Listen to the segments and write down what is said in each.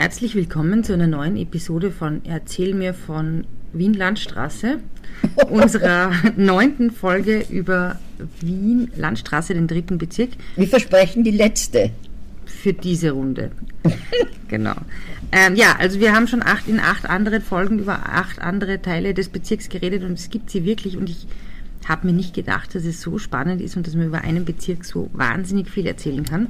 Herzlich willkommen zu einer neuen Episode von Erzähl mir von Wien Landstraße, unserer neunten Folge über Wien Landstraße, den dritten Bezirk. Wir versprechen die letzte. Für diese Runde. genau. Ähm, ja, also wir haben schon acht, in acht anderen Folgen über acht andere Teile des Bezirks geredet und es gibt sie wirklich und ich habe mir nicht gedacht, dass es so spannend ist und dass man über einen Bezirk so wahnsinnig viel erzählen kann.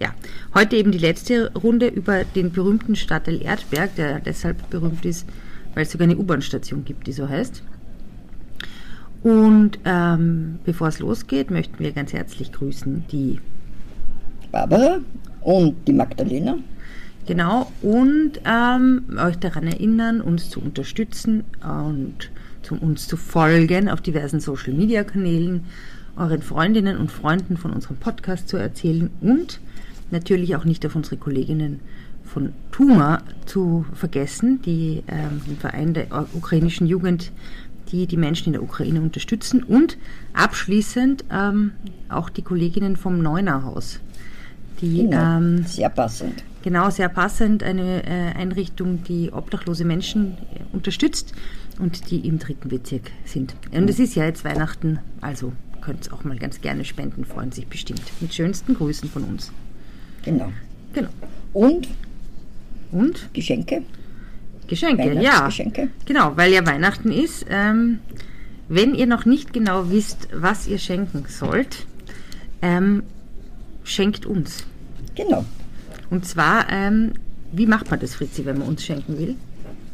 Ja, heute eben die letzte Runde über den berühmten Stadtteil Erdberg, der deshalb berühmt ist, weil es sogar eine U-Bahn-Station gibt, die so heißt. Und ähm, bevor es losgeht, möchten wir ganz herzlich grüßen die Barbara und die Magdalena. Genau, und ähm, euch daran erinnern, uns zu unterstützen und zu uns zu folgen auf diversen Social-Media-Kanälen, euren Freundinnen und Freunden von unserem Podcast zu erzählen und natürlich auch nicht auf unsere Kolleginnen von Tuma zu vergessen, die ähm, den Verein der ukrainischen Jugend, die die Menschen in der Ukraine unterstützen und abschließend ähm, auch die Kolleginnen vom Neunerhaus, die Genau. ähm, Sehr passend. Genau, sehr passend. Eine äh, Einrichtung, die obdachlose Menschen äh, unterstützt und die im dritten Bezirk sind. Und es ist ja jetzt Weihnachten, also könnt ihr auch mal ganz gerne spenden, freuen sich bestimmt. Mit schönsten Grüßen von uns. Genau. Genau. Und Und Geschenke, Geschenke, ja. Genau, weil ja Weihnachten ist. Ähm, wenn ihr noch nicht genau wisst, was ihr schenken sollt, ähm, schenkt uns. Genau. Und zwar, ähm, wie macht man das, Fritzi, wenn man uns schenken will?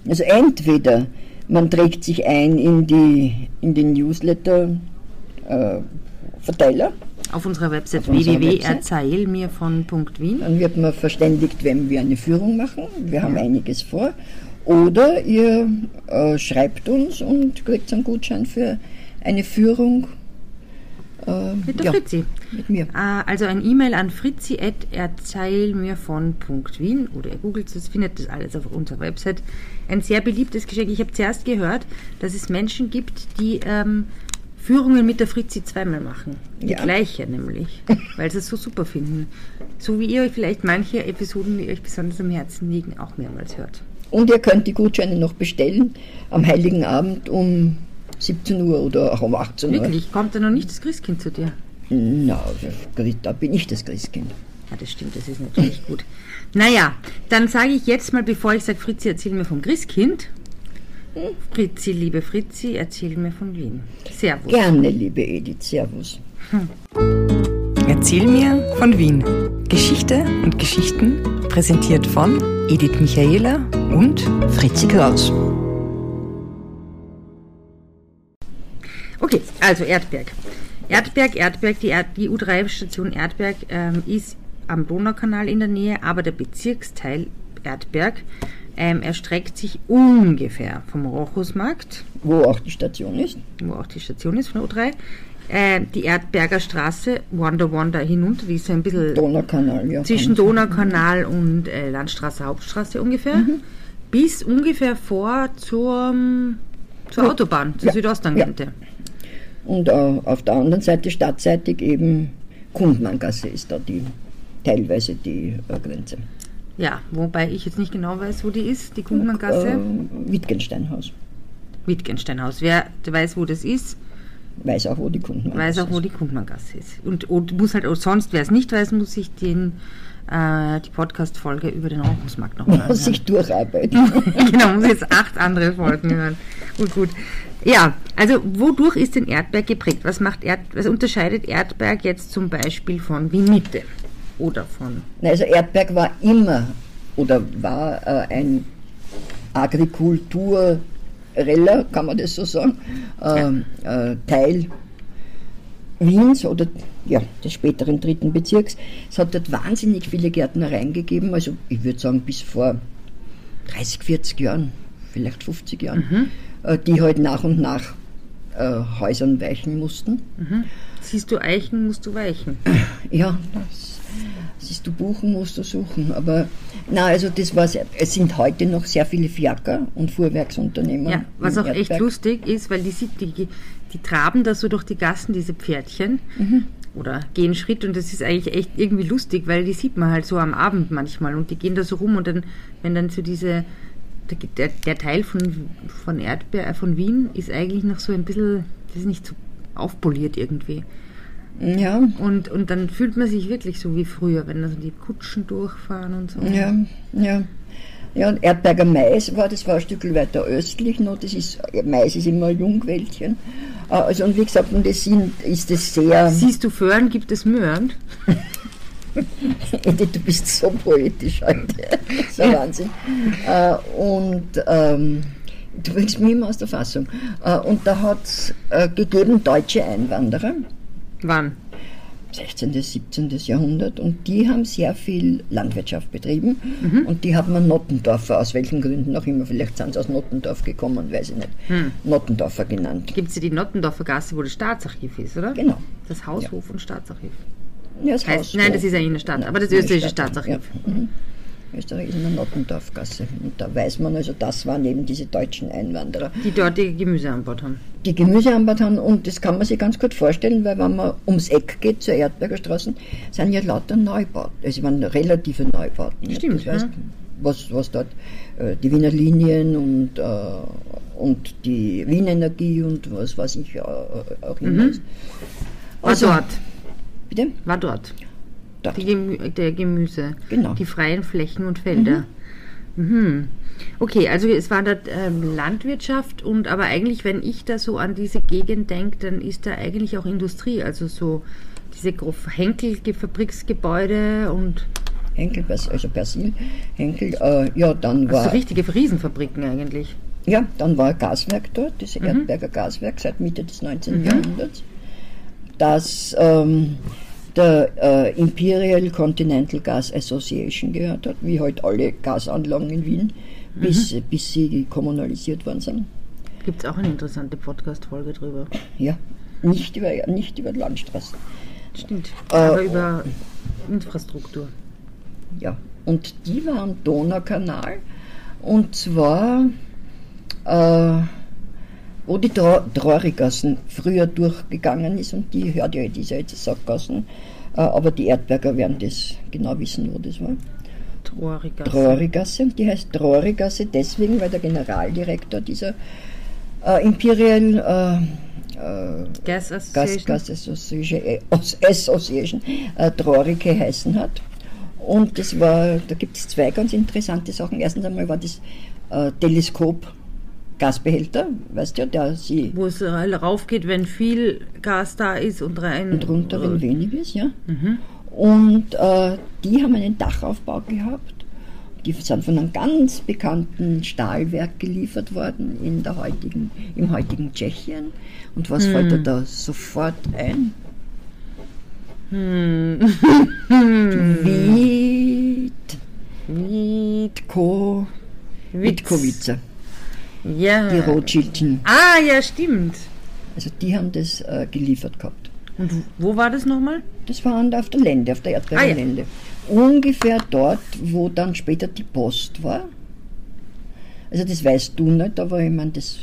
Also entweder man trägt sich ein in, die, in den Newsletter-Verteiler, Auf unserer Website www.erzählmirvon.wien. dann wird man verständigt, wenn wir eine Führung machen. Wir haben einiges vor. Oder ihr äh, schreibt uns und kriegt einen Gutschein für eine Führung. Äh, Mit der ja, Fritzi. Mit mir. Äh, Also ein E-Mail an fritzi.erzählmirvon.wien oder ihr googelt es, findet das alles auf unserer Website. Ein sehr beliebtes Geschenk. Ich habe zuerst gehört, dass es Menschen gibt, die ähm, Führungen mit der Fritzi zweimal machen. Die Ja. gleiche nämlich, weil sie es so super finden. So wie ihr euch vielleicht manche Episoden, die euch besonders am Herzen liegen, auch mehrmals hört. Und ihr könnt die Gutscheine noch bestellen am Heiligen Abend um 17 Uhr oder auch um 18 Uhr. Wirklich, kommt da noch nicht das Christkind zu dir? Na, da bin ich das Christkind. Ja, das stimmt, das ist natürlich gut. Naja, dann sage ich jetzt mal, bevor ich sage, Fritzi, erzähl mir vom Christkind. Fritzi, liebe Fritzi, erzähl mir von Wien. Servus. Gerne, liebe Edith. Servus. Erzähl mir von Wien. Geschichte und Geschichten präsentiert von Edith Michaela und Fritzi Kraus. Okay, also Erdberg. Erdberg, Erdberg, die, Erd die U3-Station Erdberg ähm, ist am Donaukanal in der Nähe, aber der Bezirksteil Erdberg ähm, erstreckt sich ungefähr vom Rochusmarkt Wo auch die Station ist. wo auch die Station ist von der U3, äh, die Erdberger Straße, Wonder Wonder hinunter, die ist so ein bisschen Donaukanal, ja. zwischen Donaukanal und äh, Landstraße, Hauptstraße ungefähr, bis ungefähr vor zur, zur Ja. Autobahn, zur Ja. Südosttangente. Und äh, auf der anderen Seite, stadtseitig eben Kundmanngasse ist da die, teilweise die äh, Grenze. Ja. wobei ich jetzt nicht genau weiß, wo die ist, die Kundmanngasse, Äh, Wittgensteinhaus. Wittgensteinhaus. Wer weiß, wo das ist, Weiß auch, wo die Kundmanngasse weiß auch, wo die Kundmanngasse ist. Und, und muss halt, sonst, wer es nicht weiß, muss sich den, äh, die Podcast-Folge über den Rochusmarkt noch mal ist. Muss sich durcharbeiten. genau, muss jetzt acht andere Folgen hören. Gut, gut. Ja, also wodurch ist denn Erdberg geprägt? Was macht Erd, was unterscheidet Erdberg jetzt zum Beispiel von Wien Mitte? Oder von Also Erdberg war immer oder war äh, ein Agrikultureller, kann man das so sagen, ähm, äh, Teil Wiens oder ja, des späteren dritten Bezirks. Es hat dort wahnsinnig viele Gärtnereien gegeben, also ich würde sagen bis vor 30, 40 Jahren, vielleicht 50 Jahren, äh, die halt nach und nach äh, Häusern weichen mussten. siehst du Eichen, musst du weichen. Ja, das siehst du buchen, musst du suchen. Aber na, also das war sehr, es sind heute noch sehr viele Fiaker und Fuhrwerksunternehmen. Ja, was auch echt Erdberg. lustig ist, weil die, die, die traben da so durch die Gassen, diese Pferdchen. oder gehen Schritt und das ist eigentlich echt irgendwie lustig, weil die sieht man halt so am Abend manchmal und die gehen da so rum und dann, wenn dann so diese, der, der Teil von, von Erdbeer, äh, von Wien ist eigentlich noch so ein bisschen, das ist nicht so aufpoliert irgendwie. Ja. Und, und dann fühlt man sich wirklich so wie früher, wenn da so die Kutschen durchfahren und so. Ja, ja. Ja, und Erdberger Mais war, das war ein Stück weiter östlich noch, das ist, Mais ist immer ein Jungwäldchen. Äh, Also, und wie gesagt, und das sind, ist das sehr, Siehst du Föhren, gibt es Möhren? Edith, du bist so poetisch heute. Ein Wahnsinn. Äh, und ähm, du bringst mich immer aus der Fassung. Äh, und da hat es gegeben deutsche Einwanderer, Wann? 16., 17. Jahrhundert, und die haben sehr viel Landwirtschaft betrieben. Und die hat man Nottendorfer, aus welchen Gründen auch immer, vielleicht sind sie aus Nottendorf gekommen, weiß ich nicht, Nottendorfer genannt. Gibt es ja die Nottendorfer Gasse, wo das Staatsarchiv ist, oder? Genau. Das Haushof und Staatsarchiv. Ja, das Heißt, Haus- nein, das ist ja in der Stadt, Nein, aber das österreichische Stadt, Staatsarchiv. Ja. Mhm. Österreich ist in der Nottendorfgasse. Und da weiß man also, das waren eben diese deutschen Einwanderer, Die dort ihr Gemüse anbaut haben. die Gemüse anbaut haben. Und das kann man sich ganz gut vorstellen, weil wenn man ums Eck geht zur Erdberger Straße, sind ja lauter Neubauten. Also waren relative Neubauten. Stimmt, Das heißt, ja. was, was dort äh, die Wiener Linien und, äh, und die Wien Energie und was weiß ich äh, auch immer. War Also, dort. Bitte? War dort. Die Gemü der Gemüse. Genau. Die freien Flächen und Felder. Mhm. Okay, also es war dort ähm, Landwirtschaft und aber eigentlich, wenn ich da so an diese Gegend denke, dann ist da eigentlich auch Industrie, also so diese Henkel-Fabriksgebäude und Henkel, also Persil, Henkel, äh, ja, dann war, so richtige Riesenfabriken eigentlich. ja, dann war ein Gaswerk dort, das Erdberger Gaswerk seit Mitte des 19. Jahrhunderts, das ähm, der äh, Imperial Continental Gas Association gehört hat, wie halt alle Gasanlagen in Wien, bis, bis sie kommunalisiert worden sind. Gibt es auch eine interessante Podcast-Folge drüber. Ja, nicht über, nicht über Landstraßen. Stimmt. Äh, aber über Infrastruktur. Ja, und die war am Donaukanal und zwar, äh, wo die Dra Drorigassen früher durchgegangen ist und die hört ja, die ist ja jetzt Sackgassen, äh, aber die Erdberger werden das genau wissen, wo das war. Trorigasse. Drorigasse und die heißt Drorigasse deswegen, weil der Generaldirektor dieser äh, Imperial äh, äh, Gas Association. Gas Association, äh, As- Association äh, Trori geheißen hat. Und das war, da gibt es zwei ganz interessante Sachen. Erstens einmal war das äh, Teleskop Gasbehälter, weißt du, ja, der sie Wo es raufgeht, wenn viel Gas da ist und rein. und runter, wenn wenig ist, ja. Und äh, die haben einen Dachaufbau gehabt. Die sind von einem ganz bekannten Stahlwerk geliefert worden in der heutigen, im heutigen Tschechien. Und was fällt dir da sofort ein? Wit, Witko, Witkowice, Ja. die Rothschildchen. Ah, ja, stimmt. Also die haben das äh, geliefert gehabt. Und wo war das nochmal? Das war auf der Lände, auf der Erdbeerer Ah, ja. Ungefähr dort, wo dann später die Post war. Also das weißt du nicht, aber ich meine, das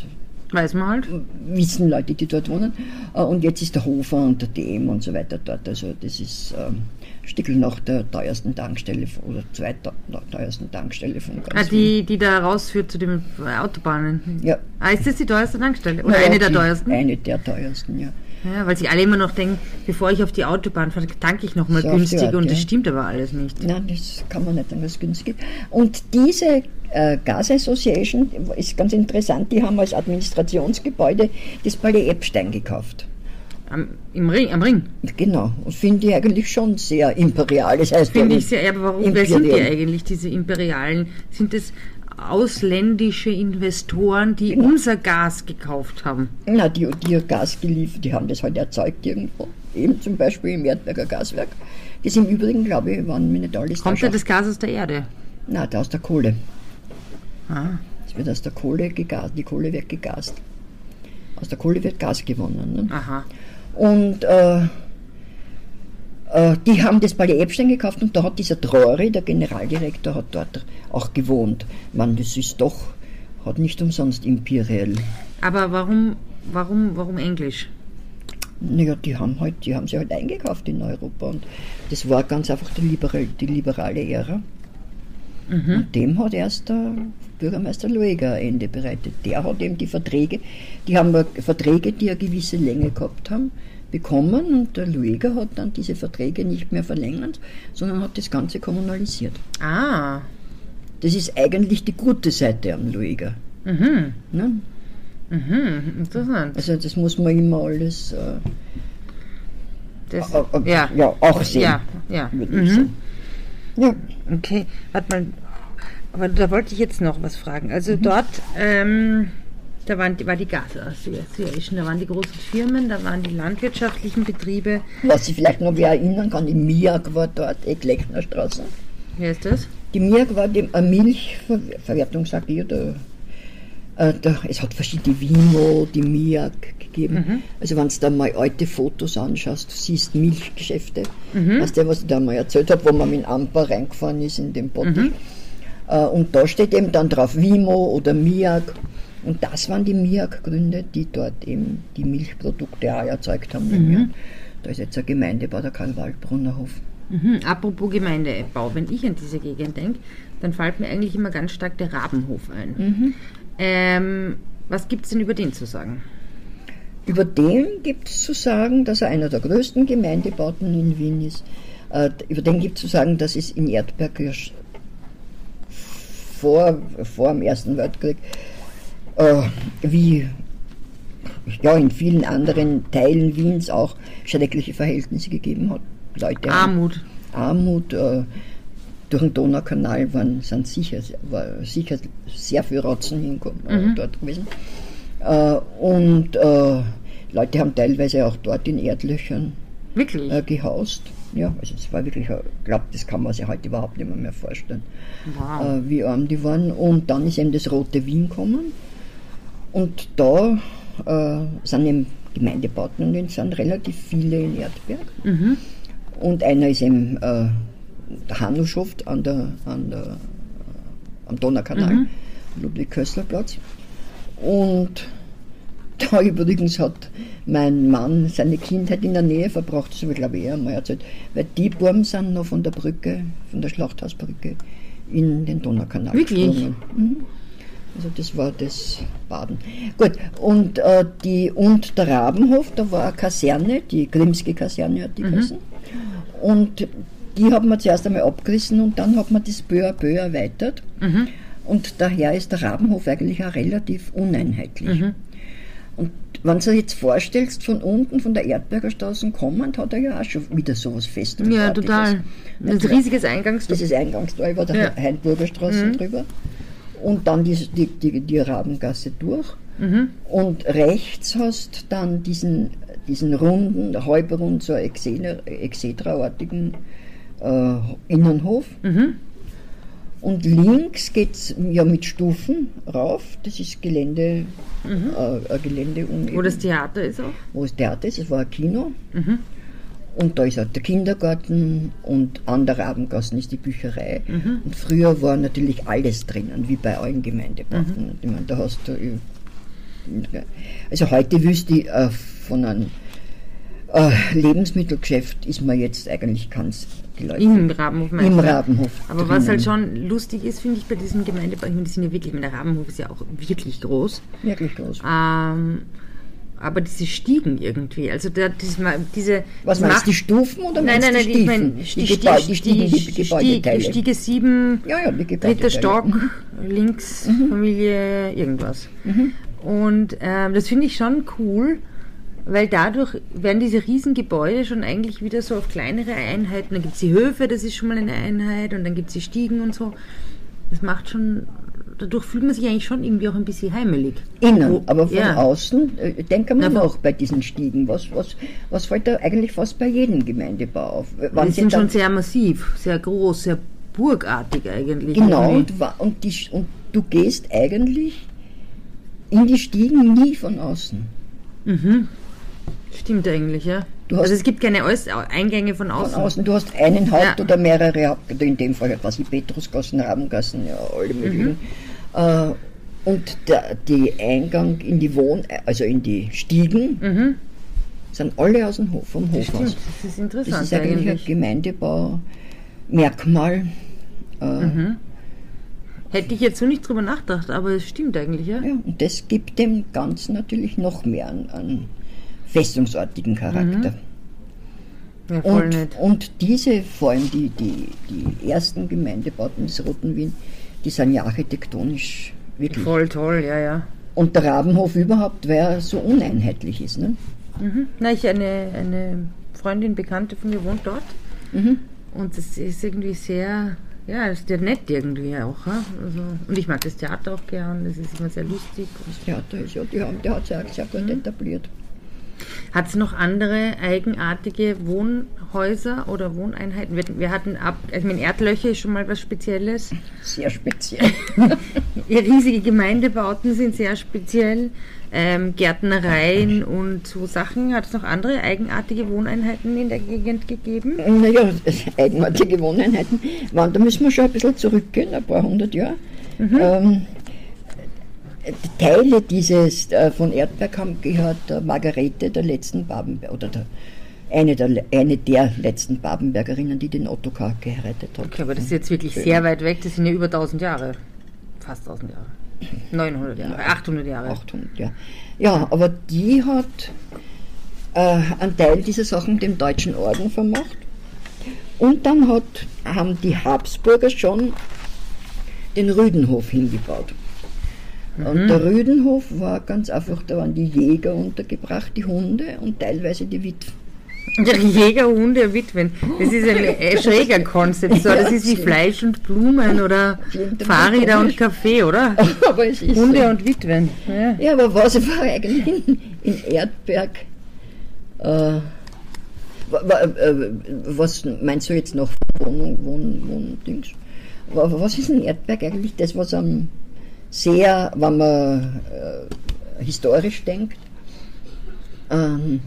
Weiß man halt. wissen Leute, die dort wohnen. Äh, Und jetzt ist der Hofer und der DM und so weiter dort. Also das ist ähm, ein Stückel nach der teuersten Tankstelle oder zweiteuersten Tankstelle von ganz Ah, die, die da rausführt zu den Autobahnen. Ja. Ah, ist das die teuerste Tankstelle? Oder Naja, eine der teuersten? Eine der teuersten, ja. Ja, weil sich alle immer noch denken, bevor ich auf die Autobahn fahre, tanke ich nochmal So günstig Art, und das ja. stimmt aber alles nicht. Nein, das kann man nicht sagen, günstig ist. Und diese äh, Gas Association ist ganz interessant, die haben als Administrationsgebäude das Palais Epstein gekauft. Am, im Ring, am Ring. Genau, und finde ich eigentlich schon sehr imperial. Das heißt, Finde ich sehr, aber warum, wer sind die eigentlich, diese Imperialen? Sind es ausländische Investoren, die Genau. unser Gas gekauft haben? Na, die, die Gas geliefert, die haben das halt erzeugt irgendwo. Eben zum Beispiel im Erdberger Gaswerk. Das im Übrigen, glaube ich, waren mir nicht alles Kommt da ja das Gas aus der Erde? Nein, da aus der Kohle. Ah. Es wird aus der Kohle gegast, die Kohle wird gegast. Aus der Kohle wird Gas gewonnen. Ne? Aha. Und äh, die haben das Palais Epstein gekauft und da hat dieser Drori, der Generaldirektor, hat dort auch gewohnt. Man, das ist doch, hat nicht umsonst Imperial. Aber warum, warum, warum Englisch? Naja, die haben halt, die haben sie halt eingekauft in Europa und das war ganz einfach die, liberal, die liberale Ära. Und dem hat erst der Bürgermeister Lueger ein Ende bereitet. Der hat eben die Verträge, die haben wir- Verträge, die eine gewisse Länge gehabt haben, bekommen und der Lueger hat dann diese Verträge nicht mehr verlängert, sondern hat das Ganze kommunalisiert. Ah. Das ist eigentlich die gute Seite am Lueger. Mhm. Ne? Mhm. Interessant. Also das muss man immer alles äh, Das, äh, ja. ja, auch sehen, Ja, ja. Mhm. Ja, Okay, warte mal. Aber da wollte ich jetzt noch was fragen. Also dort, ähm, da waren, die- war die Gas Association, da waren die großen Firmen, da waren die landwirtschaftlichen Betriebe. was ich vielleicht noch erinnern kann, die MIAG war dort, Ecklechner Straße. Wer ist das? Die MIAG war die eine Milchverwertung, sag ich, oder äh, da, es hat verschiedene Vimo, die MIAG gegeben. Also wenn du da mal alte Fotos anschaust, du siehst Milchgeschäfte. Weißt du, was ich da mal erzählt habe, wo man mit dem Amper reingefahren ist in den Bottich. Äh, und da steht eben dann drauf Vimo oder MIAG. Und das waren die MIAG-Gründe, die dort eben die Milchprodukte auch erzeugt haben. Mhm. Da ist jetzt eine Gemeindebau, der Karl-Waldbrunner Hof. Mhm. Apropos Gemeindebau, wenn ich an diese Gegend denke, dann fällt mir eigentlich immer ganz stark der Rabenhof ein. Ähm, was gibt es denn über den zu sagen? Über den gibt es zu sagen, dass er einer der größten Gemeindebauten in Wien ist. Äh, über den gibt es zu sagen, dass es in Erdberg vor, vor dem Ersten Weltkrieg, äh, wie ja, in vielen anderen Teilen Wiens auch schreckliche Verhältnisse gegeben hat. Leute Armut. Armut äh, durch den Donaukanal waren, sind sicher, war sicher sehr viel Rotzen hinkommen, äh, dort gewesen. Äh, und äh, Leute haben teilweise auch dort in Erdlöchern Wirklich? äh, gehaust. Ja, also es war wirklich, ich glaube, das kann man sich heute überhaupt nicht mehr, mehr vorstellen, wow. äh, wie arm die waren. Und dann ist eben das Rote Wien gekommen. Und da äh, sind eben Gemeindebauten und es sind relativ viele in Erdberg. Und einer ist eben äh, der Hanuschoft an der, an der, äh, am Donaukanal, Ludwig-Köstler-Platz. Und da übrigens hat mein Mann seine Kindheit in der Nähe verbracht, das habe ich glaube ich einmal erzählt, weil die Burm sind noch von der Brücke, von der Schlachthausbrücke in den Donaukanal Wirklich? gesprungen. Mhm. Also das war das Baden. Gut, und, äh, die, und der Rabenhof, da war eine Kaserne, die Grimski-Kaserne hat die geheißen. Und die hat man zuerst einmal abgerissen und dann hat man das peu à peu erweitert. Und daher ist der Rabenhof eigentlich auch relativ uneinheitlich. Und wenn du dir jetzt vorstellst, von unten, von der Erdberger Straße kommend, hat er ja auch schon wieder sowas fest. ja, total. Ein riesiges Eingangstor. Das ist Eingangstor über der Ja. Mhm. Heinburger Straße drüber. Und dann die, die, die, die Rabengasse durch. Mhm. Und rechts hast dann diesen, diesen runden, halbrund, so Exedra-artigen äh, Innenhof. Mhm. Und links geht es ja mit Stufen rauf. Das ist Gelände, äh, ein Gelände um Mhm. Wo das Theater ist auch. wo das Theater ist, es war ein Kino. Mhm. Und da ist auch der Kindergarten und an der Rabengassen ist die Bücherei. Mhm. Und früher war natürlich alles drinnen, wie bei allen Gemeindebauten. Mhm. Ich meine, da hast du. äh, Also heute wüsste ich, äh, von einem äh, Lebensmittelgeschäft ist man jetzt eigentlich ganz Leute Im Rabenhof meinst im du? Rabenhof. Aber was drinnen. halt schon lustig ist, finde ich, bei diesem Gemeindebau, ich meine, die sind ja wirklich, der Rabenhof ist ja auch wirklich groß. Wirklich groß. Ähm, aber diese Stiegen irgendwie, also dieses, Ma- diese. Was das meinst macht- du, die Stufen oder Nein, nein, nein, ich meine, die die, Stiefen? die, Die, Gebäude, die, die, Stiegen, die Gebäudeteile. Stiege 7, Ja, ja, die dritter. Stock, Mhm. links Familie, irgendwas. Und ähm, das finde ich schon cool, weil dadurch werden diese riesen Gebäude schon eigentlich wieder so auf kleinere Einheiten. Dann gibt es die Höfe, das ist schon mal eine Einheit, und dann gibt es die Stiegen und so. Das macht schon, dadurch fühlt man sich eigentlich schon irgendwie auch ein bisschen heimelig. Innen, aber von ja. außen, äh, Na, von- noch bei diesen Stiegen. Was, was, was fällt da eigentlich fast bei jedem Gemeindebau auf? Wann Die sind schon sehr massiv, sehr groß, sehr burgartig eigentlich. Genau, irgendwie. und, und, die, und du gehst eigentlich in die Stiegen nie von außen. Stimmt eigentlich, ja. Also es gibt keine Eingänge von Von außen. außen, du hast einen Haupt- Ja. oder mehrere Haupt, in dem Fall was ich Petrusgassen, Rabengassen, ja, alle möglichen. Äh, und der die Eingang in die Wohn, also in die Stiegen, Sind alle aus dem Hof, vom Hof Stimmt, aus. das ist interessant Das ist eigentlich, eigentlich. ein Gemeindebaumerkmal. Äh, Mhm. Hätte ich jetzt so nicht drüber nachgedacht, aber es stimmt eigentlich, ja. ja, und das gibt dem Ganzen natürlich noch mehr an, an festungsartigen Charakter. Ja, voll Und, nett. und diese, vor allem die, die, die ersten Gemeindebauten des Roten Wien, die sind ja architektonisch wirklich. Voll toll, ja, ja. Und der Rabenhof überhaupt, weil er so uneinheitlich ist. Ne? Mhm. Na, ich eine, eine Freundin, Bekannte von mir wohnt dort. Mhm. Und das ist irgendwie sehr, ja, ist ja nett irgendwie auch. Also, und ich mag das Theater auch gern, das ist immer sehr lustig. Das Theater ist ja, die haben, der hat sich auch sehr gut etabliert. Hat es noch andere eigenartige Wohnhäuser oder Wohneinheiten? Wir, wir hatten ab, also mein Erdlöcher ist schon mal was Spezielles. Sehr speziell. Ja, riesige Gemeindebauten sind sehr speziell. Ähm, Gärtnereien und so Sachen. Hat es noch andere eigenartige Wohneinheiten in der Gegend gegeben? Naja, eigenartige Wohneinheiten. waren, Da müssen wir schon ein bisschen zurückgehen, ein paar hundert Jahre. Ähm, Teile dieses äh, von Erdberg haben gehört der Margarete der letzten Babenberg, oder der, eine, der, eine der letzten Babenbergerinnen, die den Ottokar geheiratet hat. Okay, aber das ist jetzt wirklich sehr weit weg. Das sind ja über 1000 Jahre. Fast 1000 Jahre. 900 Jahre, 800 Jahre. 800, ja. Ja, aber die hat äh, einen Teil dieser Sachen dem Deutschen Orden vermacht. Und dann hat, haben die Habsburger schon den Rüdenhof hingebaut. Und der Rüdenhof war ganz einfach, da waren die Jäger untergebracht, die Hunde und teilweise die Witwen. Ja, Jäger, Hunde, Witwen. Das ist ein schräger Konzept. So. Das ist wie Fleisch und Blumen oder Fahrräder und Kaffee, oder? Aber es ist Hunde so. und Witwen. Ja. Ja, aber was war eigentlich in, in Erdberg? Äh, äh, was meinst du jetzt noch Wohnung, Wohn, Wohndings? Wa- Was ist in Erdberg eigentlich das, was am sehr, wenn man äh, historisch denkt? Ähm,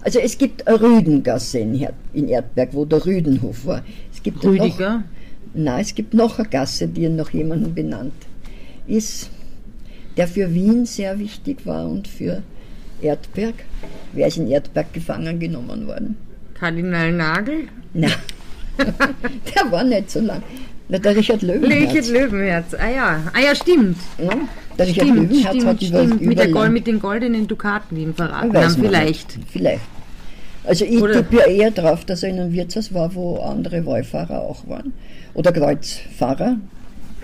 also es gibt eine Rüdengasse in, Her in Erdberg, wo der Rüdenhof war. Es gibt Noch, Rüdiger. Nein, es gibt noch eine Gasse, die nach jemandem benannt ist, der für Wien sehr wichtig war und für Erdberg. Wer ist in Erdberg gefangen genommen worden? Kardinal Nagel. Nein, der war nicht so lang. Der Richard Löwenherz. Richard Löwenherz. Ah ja, ah ja, stimmt. Ja, der Richard Stimmt, Löwenherz stimmt, hat über, stimmt. Mit, über der Gold, mit den goldenen Dukaten, die ihn verraten haben. Vielleicht. Nicht. Vielleicht. Also ich tippe ja eher drauf, dass er in einem Wirtshaus war, wo andere Wallfahrer auch waren. Oder Kreuzfahrer.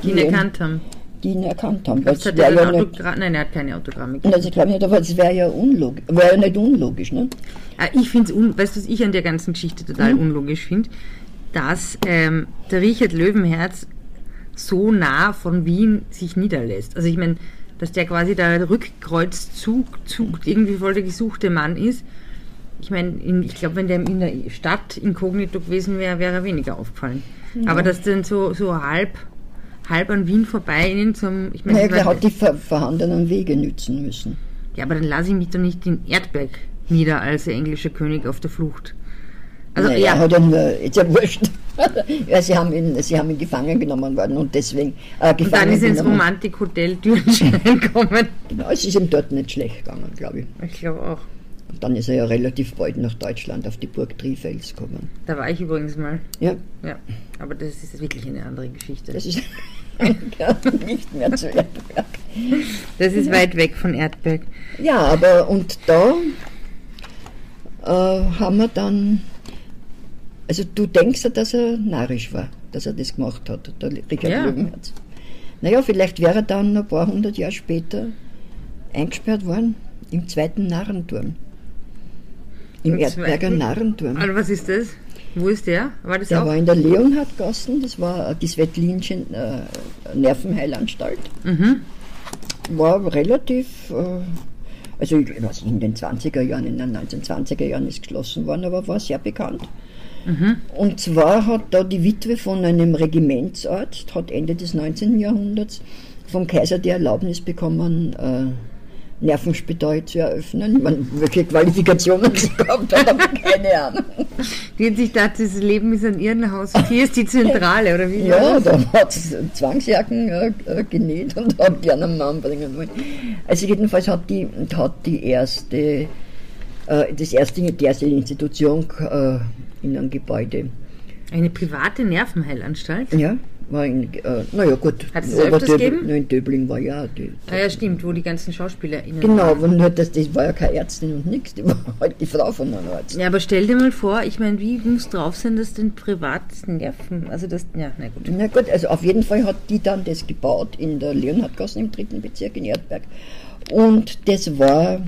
Die ihn eben- erkannt haben. Die ihn erkannt haben. Weil hat er ja nicht. Nein, er hat keine Autogramme. also ich glaube nicht, aber es wäre ja unlogisch. Wäre ja nicht unlogisch, ne? Ah, Ich finde es, weißt du, was ich an der ganzen Geschichte total Mhm. unlogisch finde? Dass ähm, der Richard Löwenherz so nah von Wien sich niederlässt. Also ich meine, dass der quasi der Rückkreuzzug Zug, irgendwie voll der gesuchte Mann ist. Ich meine, in- ich glaube, wenn der in der Stadt inkognito gewesen wäre, wäre er weniger aufgefallen. Aber dass dann so, so halb, halb an Wien vorbei in zum, ich meine, Naja, der hat die ver vorhandenen Wege nützen müssen. ja, aber dann lasse ich mich doch nicht in Erdberg nieder als der englische König auf der Flucht. Also naja, ja, hat er nur, ist ja wurscht. ja, sie, haben ihn, sie haben ihn gefangen genommen worden und deswegen äh, Und dann ist er ins. Romantik-Hotel Dürnstein gekommen. Genau, es ist ihm dort nicht schlecht gegangen, glaube ich. Ich glaube auch. Und dann ist er ja relativ bald nach Deutschland auf die Burg Trifels gekommen. Da war ich übrigens mal. Ja, Ja, aber das ist wirklich eine andere Geschichte. das ist nicht mehr zu Erdberg. Das ist weit weg von Erdberg. Ja, aber und da äh, haben wir dann, also du denkst ja, dass er narrisch war, dass er das gemacht hat, der Richard Ja. Löwenherz. Naja, vielleicht wäre er dann ein paar hundert Jahre später eingesperrt worden im zweiten Narrenturm. Im Im Erdberger zweiten? Narrenturm. Also was ist das? Wo ist der? War das Der auch? war in der Leonhardgassen, das war die Svetlinsche äh, Nervenheilanstalt. Mhm. War relativ, äh, also ich weiß nicht, in den 20er Jahren, in den 1920er Jahren ist geschlossen worden, aber war sehr bekannt. Mhm. Und zwar hat da die Witwe von einem Regimentsarzt, hat Ende des 19. Jahrhunderts vom Kaiser die Erlaubnis bekommen, äh, Nervenspital zu eröffnen. Meine, welche Qualifikationen sie hat, habe ich keine Ahnung. Die hat sich gedacht, das Leben ist an ihrem Haus. Und hier ist die Zentrale, oder wie? Ja, da hat sie Zwangsjacken äh, äh, genäht und hat die an einen Mann bringen wollen. Also jedenfalls hat die, hat die erste äh, das erste, die erste Institution äh, in einem Gebäude. Eine private Nervenheilanstalt? Ja, war in, äh, naja gut, Hat es öfters gegeben? Nein, in Döbling war ja die, Ah ja, stimmt, wo die ganzen SchauspielerInnen Genau, waren. aber nur das, das war ja keine Ärztin und nichts, die war halt die Frau von einem Arzt. Ja, aber stell dir mal vor, ich meine, wie muss drauf sein, dass den privaten Nerven, also das, ja, na gut. Na gut, also auf jeden Fall hat die dann das gebaut in der Leonhardgasse im dritten Bezirk in Erdberg. Und das war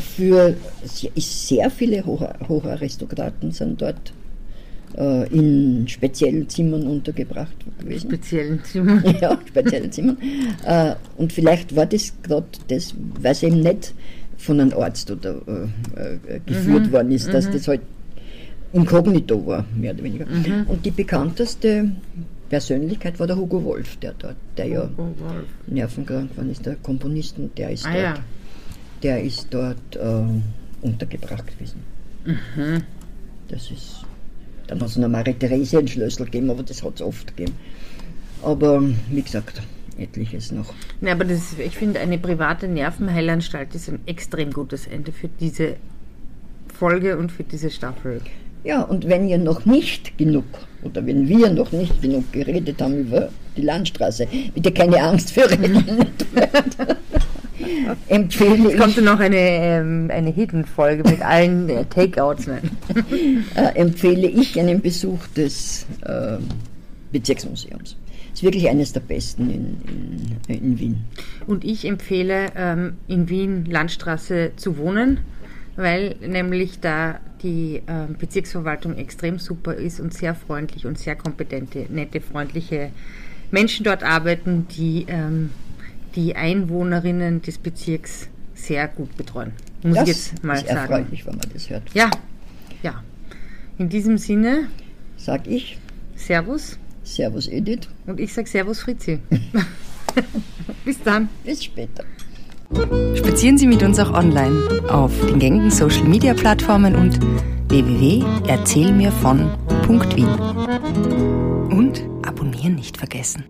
für se- sehr viele Hoch Hocharistokraten sind dort äh, in speziellen Zimmern untergebracht gewesen. Speziellen Zimmer. ja, spezielle Zimmern. Äh, und vielleicht war das gerade das, weil es eben nicht von einem Arzt oder äh, äh, geführt worden ist, dass das halt inkognito war, mehr oder weniger. Und die bekannteste Persönlichkeit war der Hugo Wolf, der dort, der ja Oh, Wolf. nervenkrank war, ist der Komponist und der ist Ah dort, ja. Der ist dort äh, untergebracht gewesen. Mhm. Das ist, dann hat es noch Marie Therese einen Schlüssel gegeben, aber das hat es oft gegeben. Aber wie gesagt, etliches noch. Ja, aber das, ich finde, eine private Nervenheilanstalt ist ein extrem gutes Ende für diese Folge und für diese Staffel. Ja, und wenn ihr noch nicht genug, oder wenn wir noch nicht genug geredet haben über die Landstraße, bitte keine Angst für Reden. empfehle, Kommt ich, dann noch eine, ähm, eine Hidden-Folge mit allen äh, Takeouts? Nein. äh, empfehle ich einen Besuch des äh, Bezirksmuseums. Ist wirklich eines der besten in, in, in Wien. Und ich empfehle, ähm, in Wien Landstraße zu wohnen, weil nämlich da die ähm, Bezirksverwaltung extrem super ist und sehr freundlich und sehr kompetente, nette, freundliche Menschen dort arbeiten, die ähm, die Einwohnerinnen des Bezirks sehr gut betreuen. Muss das ich jetzt mal ist sagen. erfreulich, wenn man das hört. Ja, ja. In diesem Sinne, Sag ich, Servus Servus Edith, und ich sage Servus Fritzi. Bis dann. bis später. Spazieren Sie mit uns auch online auf den gängigen Social Media Plattformen und www.erzählmirvon.wien. Und abonnieren nicht vergessen.